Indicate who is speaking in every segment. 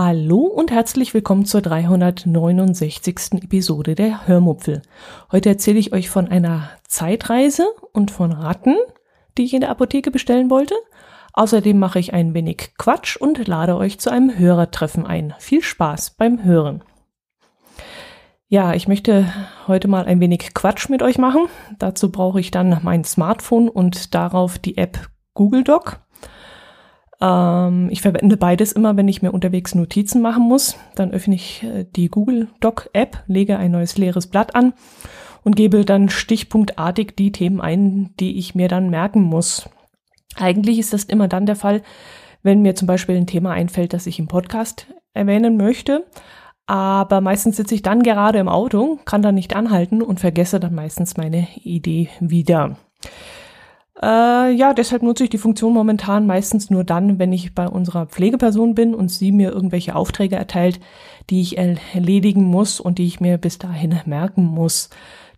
Speaker 1: Hallo und herzlich willkommen zur 369. Episode der Hörmupfel. Heute erzähle ich euch von einer Zeitreise und von Ratten, die ich in der Apotheke bestellen wollte. Außerdem mache ich ein wenig Quatsch und lade euch zu einem Hörertreffen ein. Viel Spaß beim Hören. Ja, ich möchte heute mal ein wenig Quatsch mit euch machen. Dazu brauche ich dann mein Smartphone und darauf die App Google Doc. Ähm, ich verwende beides immer, wenn ich mir unterwegs Notizen machen muss. Dann öffne ich äh, die Google Doc App, lege ein neues leeres Blatt an und gebe dann stichpunktartig die Themen ein, die ich mir dann merken muss. Eigentlich ist das immer dann der Fall, wenn mir zum Beispiel ein Thema einfällt, das ich im Podcast erwähnen möchte. Aber meistens sitze ich dann gerade im Auto, kann dann nicht anhalten und vergesse dann meistens meine Idee wieder. Äh, ja, deshalb nutze ich die Funktion momentan meistens nur dann, wenn ich bei unserer Pflegeperson bin und sie mir irgendwelche Aufträge erteilt, die ich erledigen muss und die ich mir bis dahin merken muss.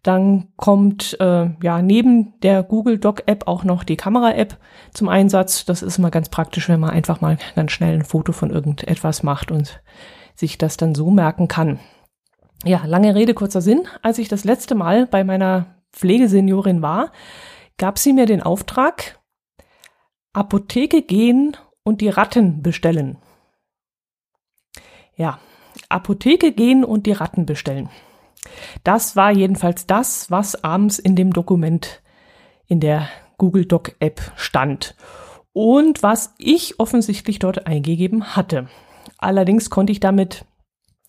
Speaker 1: Dann kommt äh, ja neben der Google Doc App auch noch die Kamera App zum Einsatz. Das ist immer ganz praktisch, wenn man einfach mal ganz schnell ein Foto von irgendetwas macht und sich das dann so merken kann. Ja, lange Rede, kurzer Sinn. Als ich das letzte Mal bei meiner Pflegeseniorin war, gab sie mir den Auftrag, Apotheke gehen und die Ratten bestellen. Ja, Apotheke gehen und die Ratten bestellen. Das war jedenfalls das, was abends in dem Dokument in der Google Doc App stand und was ich offensichtlich dort eingegeben hatte. Allerdings konnte ich damit,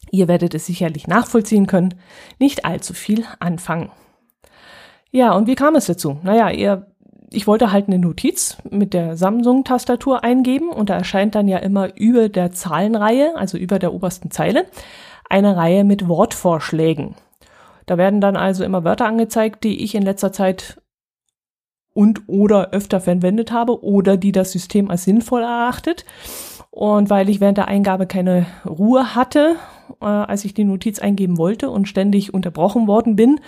Speaker 1: ihr werdet es sicherlich nachvollziehen können, nicht allzu viel anfangen. Ja, und wie kam es dazu? Naja, ihr, ich wollte halt eine Notiz mit der Samsung-Tastatur eingeben und da erscheint dann ja immer über der Zahlenreihe, also über der obersten Zeile, eine Reihe mit Wortvorschlägen. Da werden dann also immer Wörter angezeigt, die ich in letzter Zeit und oder öfter verwendet habe oder die das System als sinnvoll erachtet. Und weil ich während der Eingabe keine Ruhe hatte, äh, als ich die Notiz eingeben wollte und ständig unterbrochen worden bin,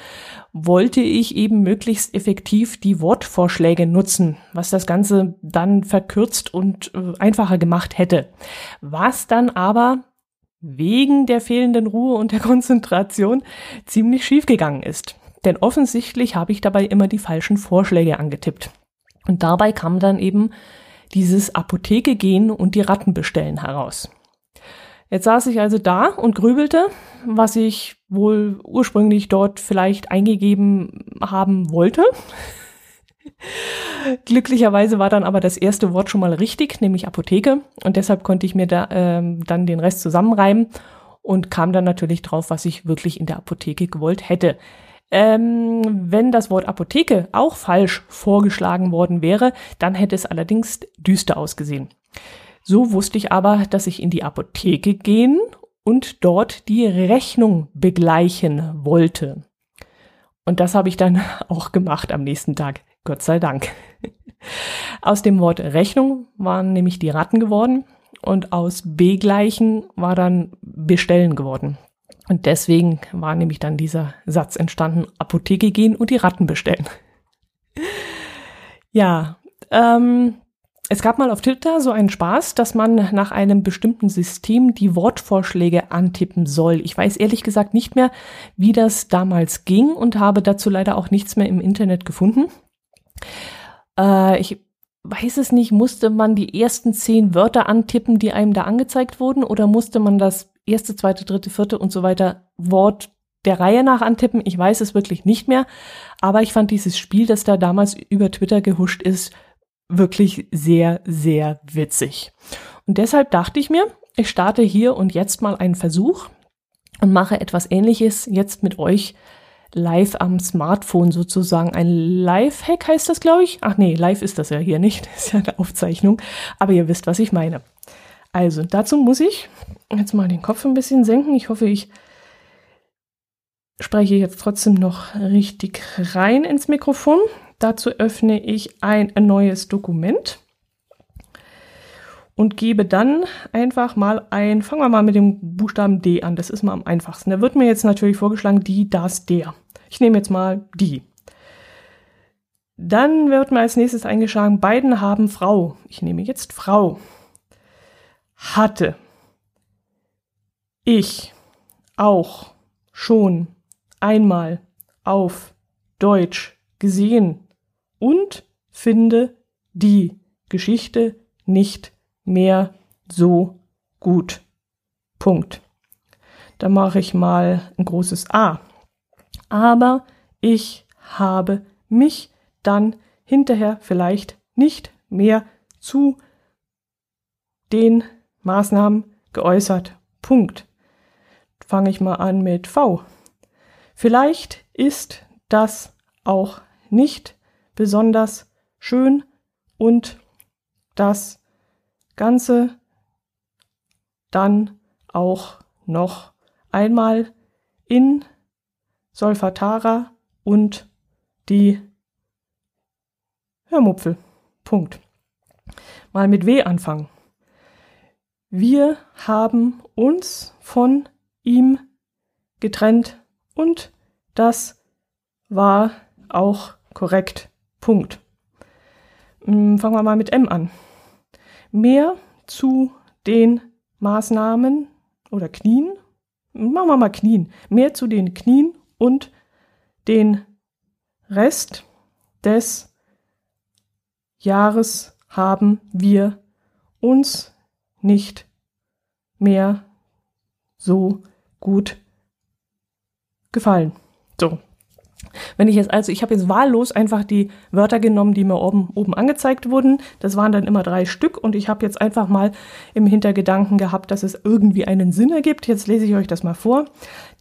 Speaker 1: wollte ich eben möglichst effektiv die Wortvorschläge nutzen, was das Ganze dann verkürzt und äh, einfacher gemacht hätte. Was dann aber wegen der fehlenden Ruhe und der Konzentration ziemlich schief gegangen ist. Denn offensichtlich habe ich dabei immer die falschen Vorschläge angetippt. Und dabei kam dann eben dieses Apotheke gehen und die Ratten bestellen heraus. Jetzt saß ich also da und grübelte, was ich wohl ursprünglich dort vielleicht eingegeben haben wollte. Glücklicherweise war dann aber das erste Wort schon mal richtig, nämlich Apotheke. Und deshalb konnte ich mir da, ähm, dann den Rest zusammenreimen und kam dann natürlich drauf, was ich wirklich in der Apotheke gewollt hätte. Ähm, wenn das Wort Apotheke auch falsch vorgeschlagen worden wäre, dann hätte es allerdings düster ausgesehen. So wusste ich aber, dass ich in die Apotheke gehen und dort die Rechnung begleichen wollte. Und das habe ich dann auch gemacht am nächsten Tag. Gott sei Dank. Aus dem Wort Rechnung waren nämlich die Ratten geworden und aus begleichen war dann bestellen geworden. Und deswegen war nämlich dann dieser Satz entstanden, Apotheke gehen und die Ratten bestellen. ja, ähm, es gab mal auf Twitter so einen Spaß, dass man nach einem bestimmten System die Wortvorschläge antippen soll. Ich weiß ehrlich gesagt nicht mehr, wie das damals ging und habe dazu leider auch nichts mehr im Internet gefunden. Äh, ich weiß es nicht, musste man die ersten zehn Wörter antippen, die einem da angezeigt wurden, oder musste man das erste, zweite, dritte, vierte und so weiter Wort der Reihe nach antippen? Ich weiß es wirklich nicht mehr, aber ich fand dieses Spiel, das da damals über Twitter gehuscht ist, wirklich sehr, sehr witzig. Und deshalb dachte ich mir, ich starte hier und jetzt mal einen Versuch und mache etwas ähnliches jetzt mit euch live am Smartphone sozusagen. Ein Live-Hack heißt das, glaube ich. Ach nee, live ist das ja hier nicht. Das ist ja eine Aufzeichnung. Aber ihr wisst, was ich meine. Also, dazu muss ich jetzt mal den Kopf ein bisschen senken. Ich hoffe, ich spreche jetzt trotzdem noch richtig rein ins Mikrofon. Dazu öffne ich ein neues Dokument und gebe dann einfach mal ein, fangen wir mal mit dem Buchstaben D an, das ist mal am einfachsten. Da wird mir jetzt natürlich vorgeschlagen, die, das, der. Ich nehme jetzt mal die. Dann wird mir als nächstes eingeschlagen, beiden haben Frau. Ich nehme jetzt Frau. Hatte. Ich. Auch. Schon. Einmal. Auf. Deutsch. Gesehen. Und finde die Geschichte nicht mehr so gut. Punkt. Da mache ich mal ein großes A. Aber ich habe mich dann hinterher vielleicht nicht mehr zu den Maßnahmen geäußert. Punkt. Fange ich mal an mit V. Vielleicht ist das auch nicht besonders schön und das Ganze dann auch noch einmal in Solfatara und die Hörmupfel. Punkt. Mal mit W anfangen. Wir haben uns von ihm getrennt und das war auch korrekt. Punkt. Hm, fangen wir mal mit M an. Mehr zu den Maßnahmen oder Knien. Machen wir mal Knien. Mehr zu den Knien und den Rest des Jahres haben wir uns nicht mehr so gut gefallen. So. Wenn ich jetzt also, ich habe jetzt wahllos einfach die Wörter genommen, die mir oben, oben angezeigt wurden. Das waren dann immer drei Stück und ich habe jetzt einfach mal im Hintergedanken gehabt, dass es irgendwie einen Sinn ergibt. Jetzt lese ich euch das mal vor.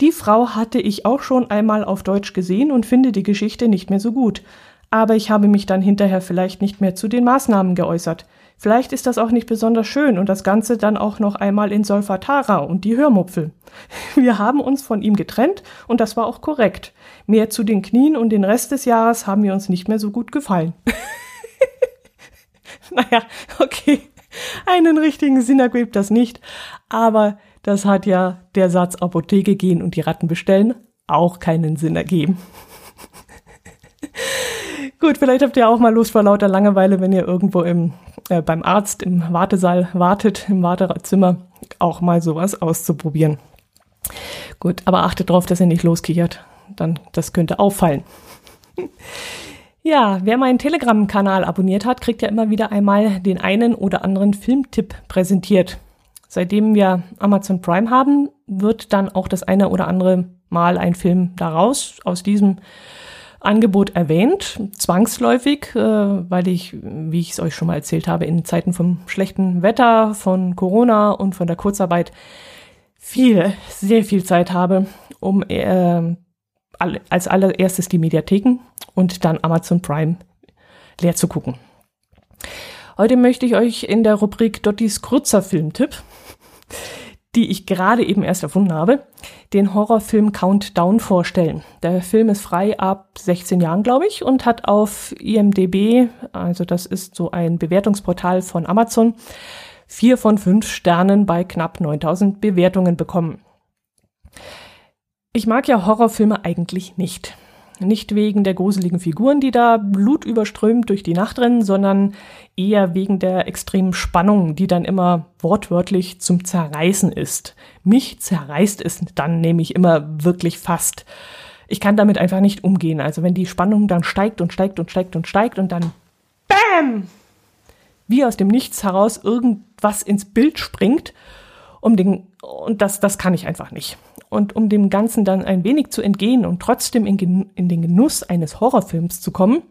Speaker 1: Die Frau hatte ich auch schon einmal auf Deutsch gesehen und finde die Geschichte nicht mehr so gut aber ich habe mich dann hinterher vielleicht nicht mehr zu den Maßnahmen geäußert. Vielleicht ist das auch nicht besonders schön und das Ganze dann auch noch einmal in Solfatara und die Hörmupfel. Wir haben uns von ihm getrennt und das war auch korrekt. Mehr zu den Knien und den Rest des Jahres haben wir uns nicht mehr so gut gefallen. naja, okay. Einen richtigen Sinn ergibt das nicht, aber das hat ja der Satz Apotheke gehen und die Ratten bestellen auch keinen Sinn ergeben. Gut, vielleicht habt ihr auch mal Lust vor lauter Langeweile, wenn ihr irgendwo im, äh, beim Arzt im Wartesaal wartet, im Wartezimmer, auch mal sowas auszuprobieren. Gut, aber achtet darauf, dass ihr nicht loskichert. Dann, das könnte auffallen. Ja, wer meinen Telegram-Kanal abonniert hat, kriegt ja immer wieder einmal den einen oder anderen Filmtipp präsentiert. Seitdem wir Amazon Prime haben, wird dann auch das eine oder andere Mal ein Film daraus aus diesem Angebot erwähnt, zwangsläufig, äh, weil ich, wie ich es euch schon mal erzählt habe, in Zeiten vom schlechten Wetter, von Corona und von der Kurzarbeit viel, sehr viel Zeit habe, um äh, als allererstes die Mediatheken und dann Amazon Prime leer zu gucken. Heute möchte ich euch in der Rubrik Dottis kurzer Filmtipp die ich gerade eben erst erfunden habe, den Horrorfilm Countdown vorstellen. Der Film ist frei ab 16 Jahren, glaube ich, und hat auf IMDB, also das ist so ein Bewertungsportal von Amazon, vier von fünf Sternen bei knapp 9000 Bewertungen bekommen. Ich mag ja Horrorfilme eigentlich nicht. Nicht wegen der gruseligen Figuren, die da blutüberströmt durch die Nacht rennen, sondern eher wegen der extremen Spannung, die dann immer wortwörtlich zum Zerreißen ist. Mich zerreißt es dann nämlich immer wirklich fast. Ich kann damit einfach nicht umgehen. Also wenn die Spannung dann steigt und steigt und steigt und steigt und dann BAM! Wie aus dem Nichts heraus irgendwas ins Bild springt, um den, und das, das kann ich einfach nicht. Und um dem Ganzen dann ein wenig zu entgehen und trotzdem in, in den Genuss eines Horrorfilms zu kommen,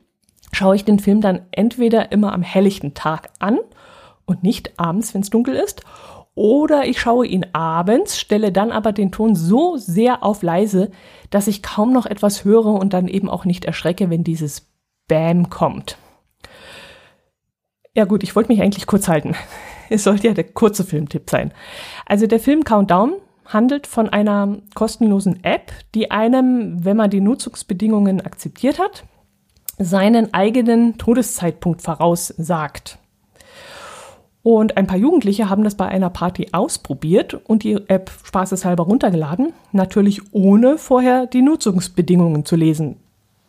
Speaker 1: schaue ich den Film dann entweder immer am helllichten Tag an und nicht abends, wenn es dunkel ist, oder ich schaue ihn abends, stelle dann aber den Ton so sehr auf leise, dass ich kaum noch etwas höre und dann eben auch nicht erschrecke, wenn dieses Bam kommt. Ja gut, ich wollte mich eigentlich kurz halten. Es sollte ja der kurze Filmtipp sein. Also der Film Countdown handelt von einer kostenlosen App, die einem, wenn man die Nutzungsbedingungen akzeptiert hat, seinen eigenen Todeszeitpunkt voraussagt. Und ein paar Jugendliche haben das bei einer Party ausprobiert und die App spaßeshalber runtergeladen, natürlich ohne vorher die Nutzungsbedingungen zu lesen.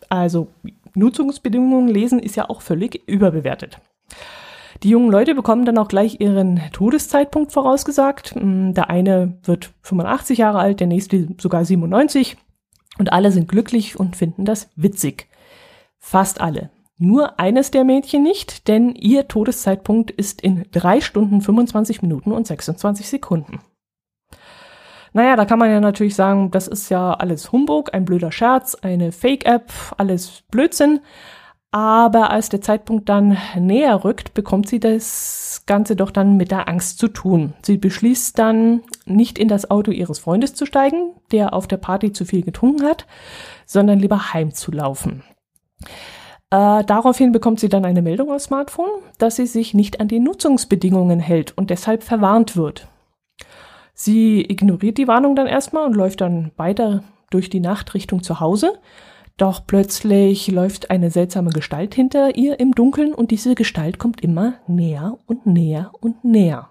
Speaker 1: Also Nutzungsbedingungen lesen ist ja auch völlig überbewertet. Die jungen Leute bekommen dann auch gleich ihren Todeszeitpunkt vorausgesagt. Hm, der eine wird 85 Jahre alt, der nächste sogar 97. Und alle sind glücklich und finden das witzig. Fast alle. Nur eines der Mädchen nicht, denn ihr Todeszeitpunkt ist in drei Stunden 25 Minuten und 26 Sekunden. Naja, da kann man ja natürlich sagen, das ist ja alles Humbug, ein blöder Scherz, eine Fake-App, alles Blödsinn. Aber als der Zeitpunkt dann näher rückt, bekommt sie das Ganze doch dann mit der Angst zu tun. Sie beschließt dann, nicht in das Auto ihres Freundes zu steigen, der auf der Party zu viel getrunken hat, sondern lieber heimzulaufen. Äh, daraufhin bekommt sie dann eine Meldung aufs Smartphone, dass sie sich nicht an die Nutzungsbedingungen hält und deshalb verwarnt wird. Sie ignoriert die Warnung dann erstmal und läuft dann weiter durch die Nacht Richtung zu Hause. Doch plötzlich läuft eine seltsame Gestalt hinter ihr im Dunkeln und diese Gestalt kommt immer näher und näher und näher.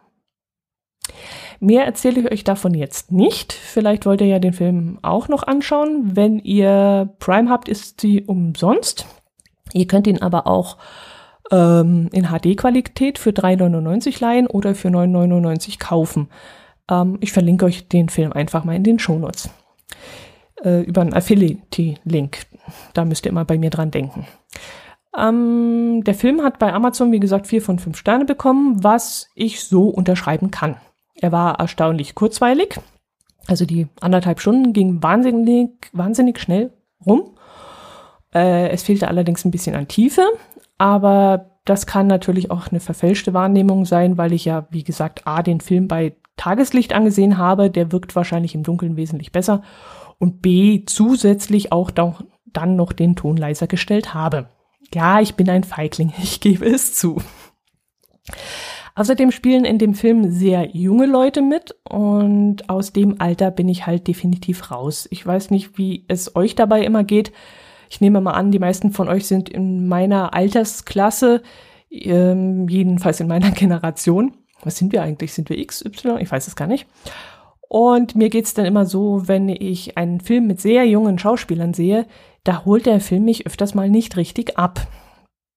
Speaker 1: Mehr erzähle ich euch davon jetzt nicht. Vielleicht wollt ihr ja den Film auch noch anschauen. Wenn ihr Prime habt, ist sie umsonst. Ihr könnt ihn aber auch ähm, in HD-Qualität für 3,99 leihen oder für 9,99 kaufen. Ähm, ich verlinke euch den Film einfach mal in den Shownotes. Äh, über einen Affiliate-Link. Da müsst ihr immer bei mir dran denken. Ähm, der Film hat bei Amazon, wie gesagt, vier von fünf Sterne bekommen, was ich so unterschreiben kann. Er war erstaunlich kurzweilig. Also die anderthalb Stunden gingen wahnsinnig, wahnsinnig schnell rum. Äh, es fehlte allerdings ein bisschen an Tiefe, aber das kann natürlich auch eine verfälschte Wahrnehmung sein, weil ich ja, wie gesagt, A, den Film bei Tageslicht angesehen habe, der wirkt wahrscheinlich im Dunkeln wesentlich besser und B, zusätzlich auch dann noch den Ton leiser gestellt habe. Ja, ich bin ein Feigling, ich gebe es zu. Außerdem spielen in dem Film sehr junge Leute mit und aus dem Alter bin ich halt definitiv raus. Ich weiß nicht, wie es euch dabei immer geht. Ich nehme mal an, die meisten von euch sind in meiner Altersklasse, ähm, jedenfalls in meiner Generation. Was sind wir eigentlich? Sind wir X, Y? Ich weiß es gar nicht. Und mir geht's dann immer so, wenn ich einen Film mit sehr jungen Schauspielern sehe, da holt der Film mich öfters mal nicht richtig ab.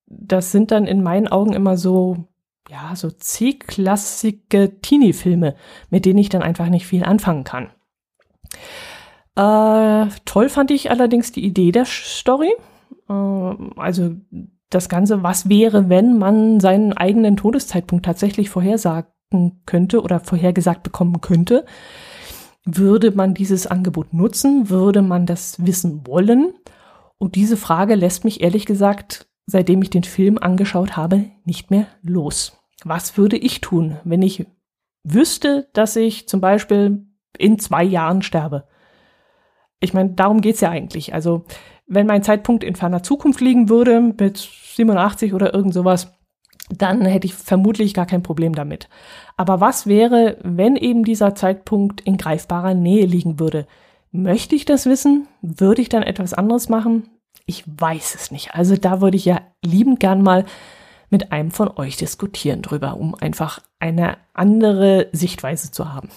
Speaker 1: Das sind dann in meinen Augen immer so, ja, so C-klassige Teenie-Filme, mit denen ich dann einfach nicht viel anfangen kann. Äh, toll fand ich allerdings die Idee der Story. Äh, also das Ganze, was wäre, wenn man seinen eigenen Todeszeitpunkt tatsächlich vorhersagen könnte oder vorhergesagt bekommen könnte. Würde man dieses Angebot nutzen? Würde man das wissen wollen? Und diese Frage lässt mich ehrlich gesagt, seitdem ich den Film angeschaut habe, nicht mehr los. Was würde ich tun, wenn ich wüsste, dass ich zum Beispiel in zwei Jahren sterbe? Ich meine, darum geht's ja eigentlich. Also, wenn mein Zeitpunkt in ferner Zukunft liegen würde, mit 87 oder irgend sowas, dann hätte ich vermutlich gar kein Problem damit. Aber was wäre, wenn eben dieser Zeitpunkt in greifbarer Nähe liegen würde? Möchte ich das wissen? Würde ich dann etwas anderes machen? Ich weiß es nicht. Also da würde ich ja liebend gern mal mit einem von euch diskutieren drüber, um einfach eine andere Sichtweise zu haben.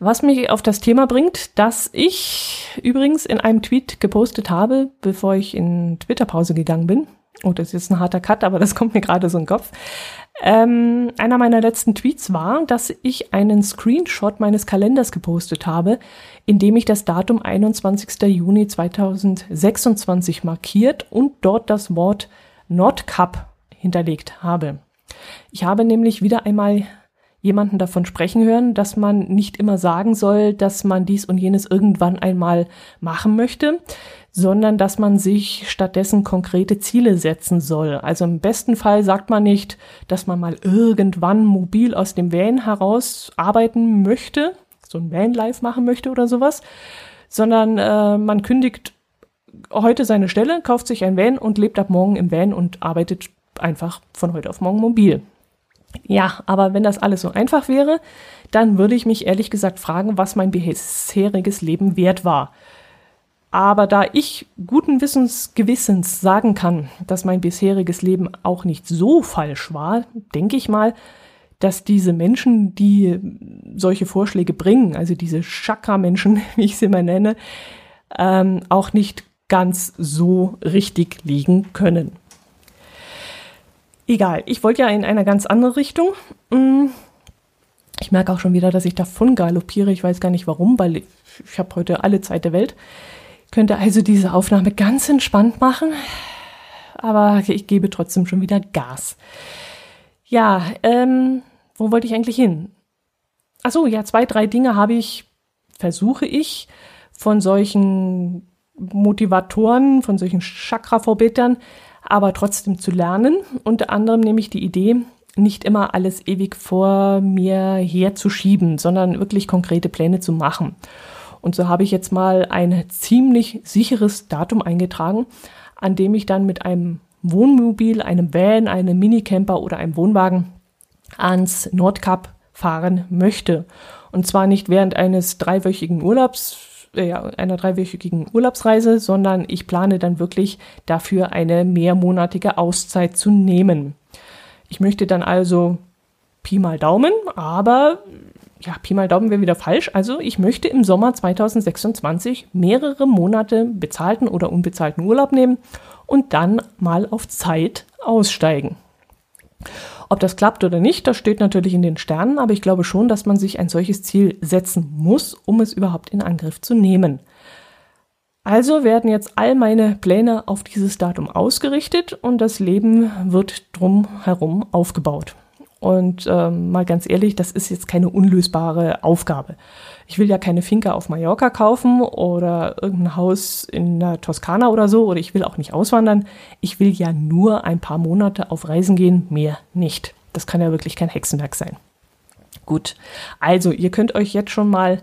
Speaker 1: Was mich auf das Thema bringt, dass ich übrigens in einem Tweet gepostet habe, bevor ich in Twitter-Pause gegangen bin. Oh, das ist jetzt ein harter Cut, aber das kommt mir gerade so in den Kopf. Ähm, einer meiner letzten Tweets war, dass ich einen Screenshot meines Kalenders gepostet habe, in dem ich das Datum 21. Juni 2026 markiert und dort das Wort Nordcup hinterlegt habe. Ich habe nämlich wieder einmal jemanden davon sprechen hören, dass man nicht immer sagen soll, dass man dies und jenes irgendwann einmal machen möchte, sondern dass man sich stattdessen konkrete Ziele setzen soll. Also im besten Fall sagt man nicht, dass man mal irgendwann mobil aus dem Van heraus arbeiten möchte, so ein Van-Life machen möchte oder sowas, sondern äh, man kündigt heute seine Stelle, kauft sich ein Van und lebt ab morgen im Van und arbeitet einfach von heute auf morgen mobil. Ja, aber wenn das alles so einfach wäre, dann würde ich mich ehrlich gesagt fragen, was mein bisheriges Leben wert war. Aber da ich guten Wissens, Gewissens sagen kann, dass mein bisheriges Leben auch nicht so falsch war, denke ich mal, dass diese Menschen, die solche Vorschläge bringen, also diese Chakra-Menschen, wie ich sie mal nenne, ähm, auch nicht ganz so richtig liegen können. Egal, ich wollte ja in eine ganz andere Richtung. Mm, ich merke auch schon wieder, dass ich davon galoppiere. Ich weiß gar nicht warum, weil ich, ich habe heute alle Zeit der Welt. Könnte also diese Aufnahme ganz entspannt machen, aber ich gebe trotzdem schon wieder Gas. Ja, ähm, wo wollte ich eigentlich hin? Ach so, ja, zwei, drei Dinge habe ich, versuche ich von solchen Motivatoren, von solchen Chakra-Vorbetern, aber trotzdem zu lernen. Unter anderem nehme ich die Idee, nicht immer alles ewig vor mir herzuschieben, sondern wirklich konkrete Pläne zu machen. Und so habe ich jetzt mal ein ziemlich sicheres Datum eingetragen, an dem ich dann mit einem Wohnmobil, einem Van, einem Minicamper oder einem Wohnwagen ans Nordkap fahren möchte. Und zwar nicht während eines dreiwöchigen Urlaubs, äh, einer dreiwöchigen Urlaubsreise, sondern ich plane dann wirklich dafür eine mehrmonatige Auszeit zu nehmen. Ich möchte dann also Pi mal Daumen, aber ja, Pi mal Daumen wäre wieder falsch. Also ich möchte im Sommer 2026 mehrere Monate bezahlten oder unbezahlten Urlaub nehmen und dann mal auf Zeit aussteigen. Ob das klappt oder nicht, das steht natürlich in den Sternen, aber ich glaube schon, dass man sich ein solches Ziel setzen muss, um es überhaupt in Angriff zu nehmen. Also werden jetzt all meine Pläne auf dieses Datum ausgerichtet und das Leben wird drumherum aufgebaut. Und ähm, mal ganz ehrlich, das ist jetzt keine unlösbare Aufgabe. Ich will ja keine Finca auf Mallorca kaufen oder irgendein Haus in der Toskana oder so, oder ich will auch nicht auswandern. Ich will ja nur ein paar Monate auf Reisen gehen, mehr nicht. Das kann ja wirklich kein Hexenwerk sein. Gut, also ihr könnt euch jetzt schon mal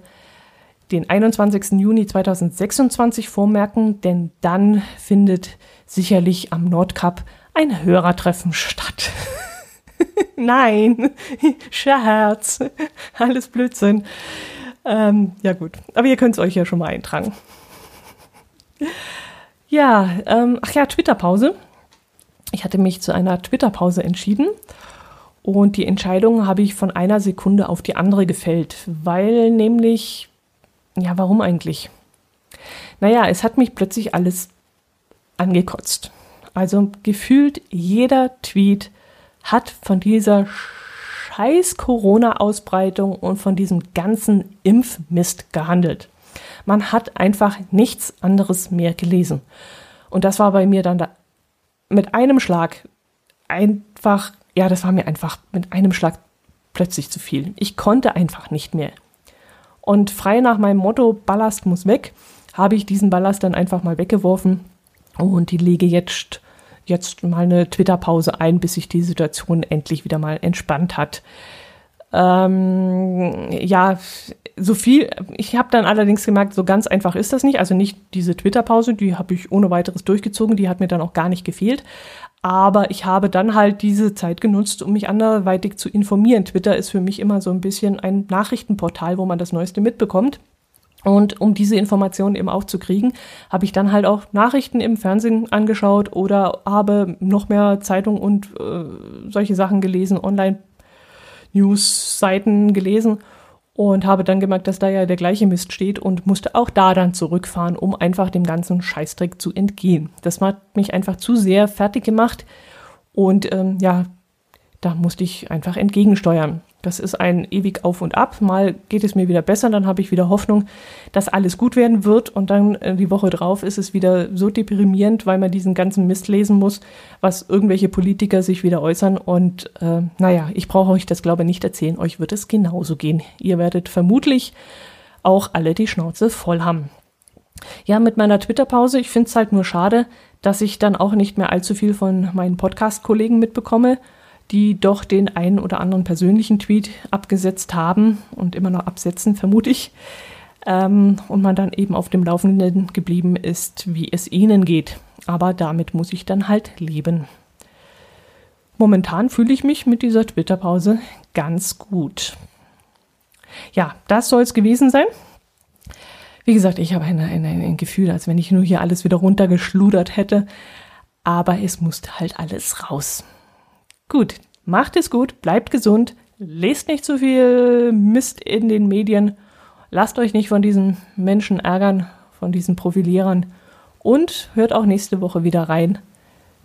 Speaker 1: den 21. Juni 2026 vormerken, denn dann findet sicherlich am Nordkap ein Hörertreffen statt. Nein, Scherz, alles Blödsinn. Ähm, ja gut, aber ihr könnt es euch ja schon mal eintragen. Ja, ähm, ach ja, Twitter-Pause. Ich hatte mich zu einer Twitter-Pause entschieden und die Entscheidung habe ich von einer Sekunde auf die andere gefällt, weil nämlich, ja, warum eigentlich? Naja, es hat mich plötzlich alles angekotzt. Also gefühlt jeder Tweet hat von dieser scheiß Corona-Ausbreitung und von diesem ganzen Impfmist gehandelt. Man hat einfach nichts anderes mehr gelesen. Und das war bei mir dann da mit einem Schlag einfach, ja, das war mir einfach mit einem Schlag plötzlich zu viel. Ich konnte einfach nicht mehr. Und frei nach meinem Motto, Ballast muss weg, habe ich diesen Ballast dann einfach mal weggeworfen und die lege jetzt jetzt mal eine Twitter-Pause ein, bis sich die Situation endlich wieder mal entspannt hat. Ähm, ja, so viel. Ich habe dann allerdings gemerkt, so ganz einfach ist das nicht. Also nicht diese Twitter-Pause, die habe ich ohne weiteres durchgezogen, die hat mir dann auch gar nicht gefehlt. Aber ich habe dann halt diese Zeit genutzt, um mich anderweitig zu informieren. Twitter ist für mich immer so ein bisschen ein Nachrichtenportal, wo man das Neueste mitbekommt. Und um diese Informationen eben auch zu kriegen, habe ich dann halt auch Nachrichten im Fernsehen angeschaut oder habe noch mehr Zeitung und äh, solche Sachen gelesen, Online-News-Seiten gelesen und habe dann gemerkt, dass da ja der gleiche Mist steht und musste auch da dann zurückfahren, um einfach dem ganzen Scheißdreck zu entgehen. Das hat mich einfach zu sehr fertig gemacht und ähm, ja, da musste ich einfach entgegensteuern. Das ist ein ewig Auf und Ab. Mal geht es mir wieder besser, dann habe ich wieder Hoffnung, dass alles gut werden wird. Und dann äh, die Woche drauf ist es wieder so deprimierend, weil man diesen ganzen Mist lesen muss, was irgendwelche Politiker sich wieder äußern. Und äh, naja, ich brauche euch das, glaube ich, nicht erzählen. Euch wird es genauso gehen. Ihr werdet vermutlich auch alle die Schnauze voll haben. Ja, mit meiner Twitter-Pause, ich finde es halt nur schade, dass ich dann auch nicht mehr allzu viel von meinen Podcast-Kollegen mitbekomme die doch den einen oder anderen persönlichen Tweet abgesetzt haben und immer noch absetzen, vermute ich. Ähm, und man dann eben auf dem Laufenden geblieben ist, wie es ihnen geht. Aber damit muss ich dann halt leben. Momentan fühle ich mich mit dieser Twitter-Pause ganz gut. Ja, das soll es gewesen sein. Wie gesagt, ich habe ein, ein, ein Gefühl, als wenn ich nur hier alles wieder runtergeschludert hätte. Aber es musste halt alles raus. Gut, macht es gut, bleibt gesund, lest nicht zu viel Mist in den Medien, lasst euch nicht von diesen Menschen ärgern, von diesen Profilierern und hört auch nächste Woche wieder rein.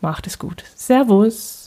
Speaker 1: Macht es gut. Servus.